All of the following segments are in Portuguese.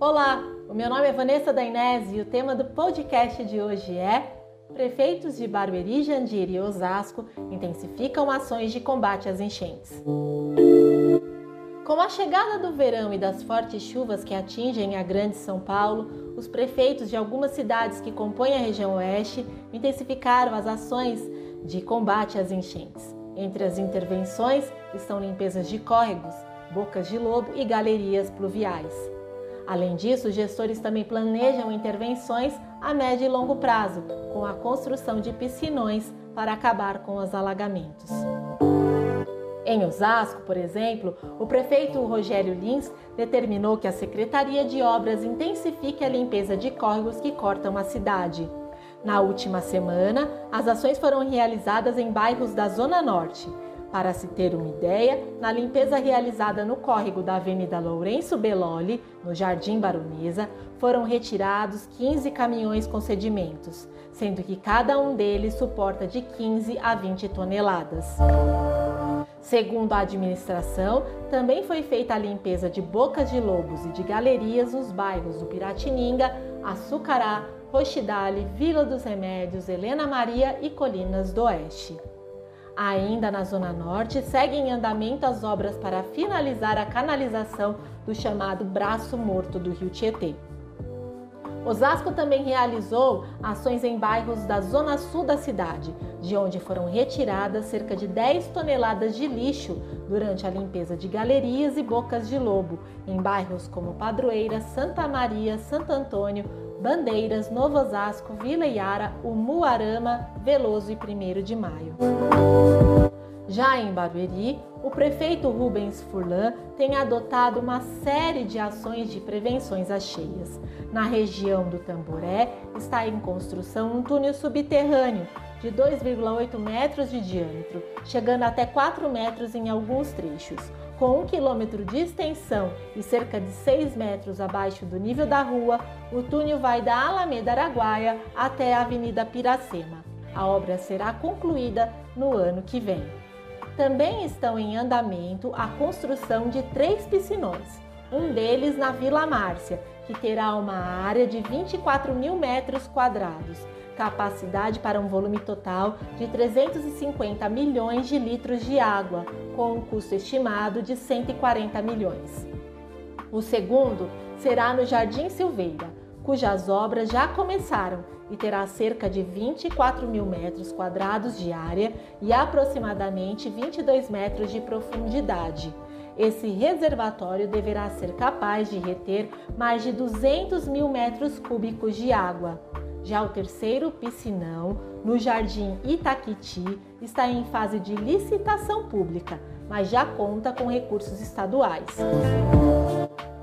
Olá, o meu nome é Vanessa Dainese e o tema do podcast de hoje é Prefeitos de Barueri, Jandira e Osasco intensificam ações de combate às enchentes. Com a chegada do verão e das fortes chuvas que atingem a Grande São Paulo, os prefeitos de algumas cidades que compõem a região oeste intensificaram as ações de combate às enchentes. Entre as intervenções estão limpezas de córregos, bocas de lobo e galerias pluviais. Além disso, gestores também planejam intervenções a médio e longo prazo, com a construção de piscinões para acabar com os alagamentos. Em Osasco, por exemplo, o prefeito Rogério Lins determinou que a Secretaria de Obras intensifique a limpeza de córregos que cortam a cidade. Na última semana, as ações foram realizadas em bairros da Zona Norte. Para se ter uma ideia, na limpeza realizada no córrego da Avenida Lourenço Beloli, no Jardim Baronesa, foram retirados 15 caminhões com sedimentos, sendo que cada um deles suporta de 15 a 20 toneladas. Segundo a administração, também foi feita a limpeza de bocas de lobos e de galerias nos bairros do Piratininga, Açucará, Roxidale, Vila dos Remédios, Helena Maria e Colinas do Oeste. Ainda na Zona Norte, seguem em andamento as obras para finalizar a canalização do chamado Braço Morto do Rio Tietê. Osasco também realizou ações em bairros da zona sul da cidade, de onde foram retiradas cerca de 10 toneladas de lixo durante a limpeza de galerias e bocas de lobo, em bairros como Padroeira, Santa Maria, Santo Antônio, Bandeiras, Novo Osasco, Vila Iara, Umuarama, Veloso e 1 de Maio. Já em Barueri, o prefeito Rubens Furlan tem adotado uma série de ações de prevenções às cheias. Na região do Tamboré, está em construção um túnel subterrâneo de 2,8 metros de diâmetro, chegando até 4 metros em alguns trechos. Com um quilômetro de extensão e cerca de 6 metros abaixo do nível da rua, o túnel vai da Alameda Araguaia até a Avenida Piracema. A obra será concluída no ano que vem. Também estão em andamento a construção de três piscinões, um deles na Vila Márcia, que terá uma área de 24 mil metros quadrados capacidade para um volume total de 350 milhões de litros de água, com um custo estimado de 140 milhões. O segundo será no Jardim Silveira, cujas obras já começaram e terá cerca de 24 mil metros quadrados de área e aproximadamente 22 metros de profundidade. Esse reservatório deverá ser capaz de reter mais de 200 mil metros cúbicos de água. Já o terceiro piscinão, no Jardim Itaquiti, está em fase de licitação pública, mas já conta com recursos estaduais.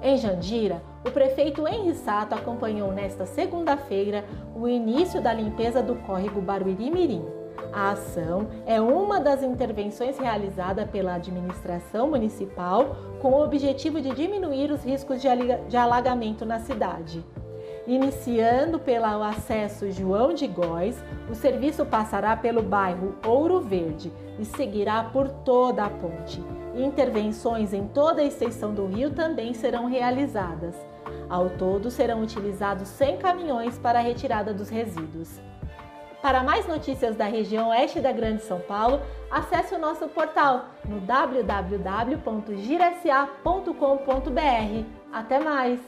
Em Jandira, o prefeito Henri Sato acompanhou nesta segunda-feira o início da limpeza do córrego Barueri Mirim. A ação é uma das intervenções realizada pela administração municipal com o objetivo de diminuir os riscos de alagamento na cidade. Iniciando pelo acesso João de Góis, o serviço passará pelo bairro Ouro Verde e seguirá por toda a ponte. Intervenções em toda a extensão do rio também serão realizadas. Ao todo, serão utilizados 100 caminhões para a retirada dos resíduos. Para mais notícias da região oeste da Grande São Paulo, acesse o nosso portal no www.girsa.com.br. Até mais!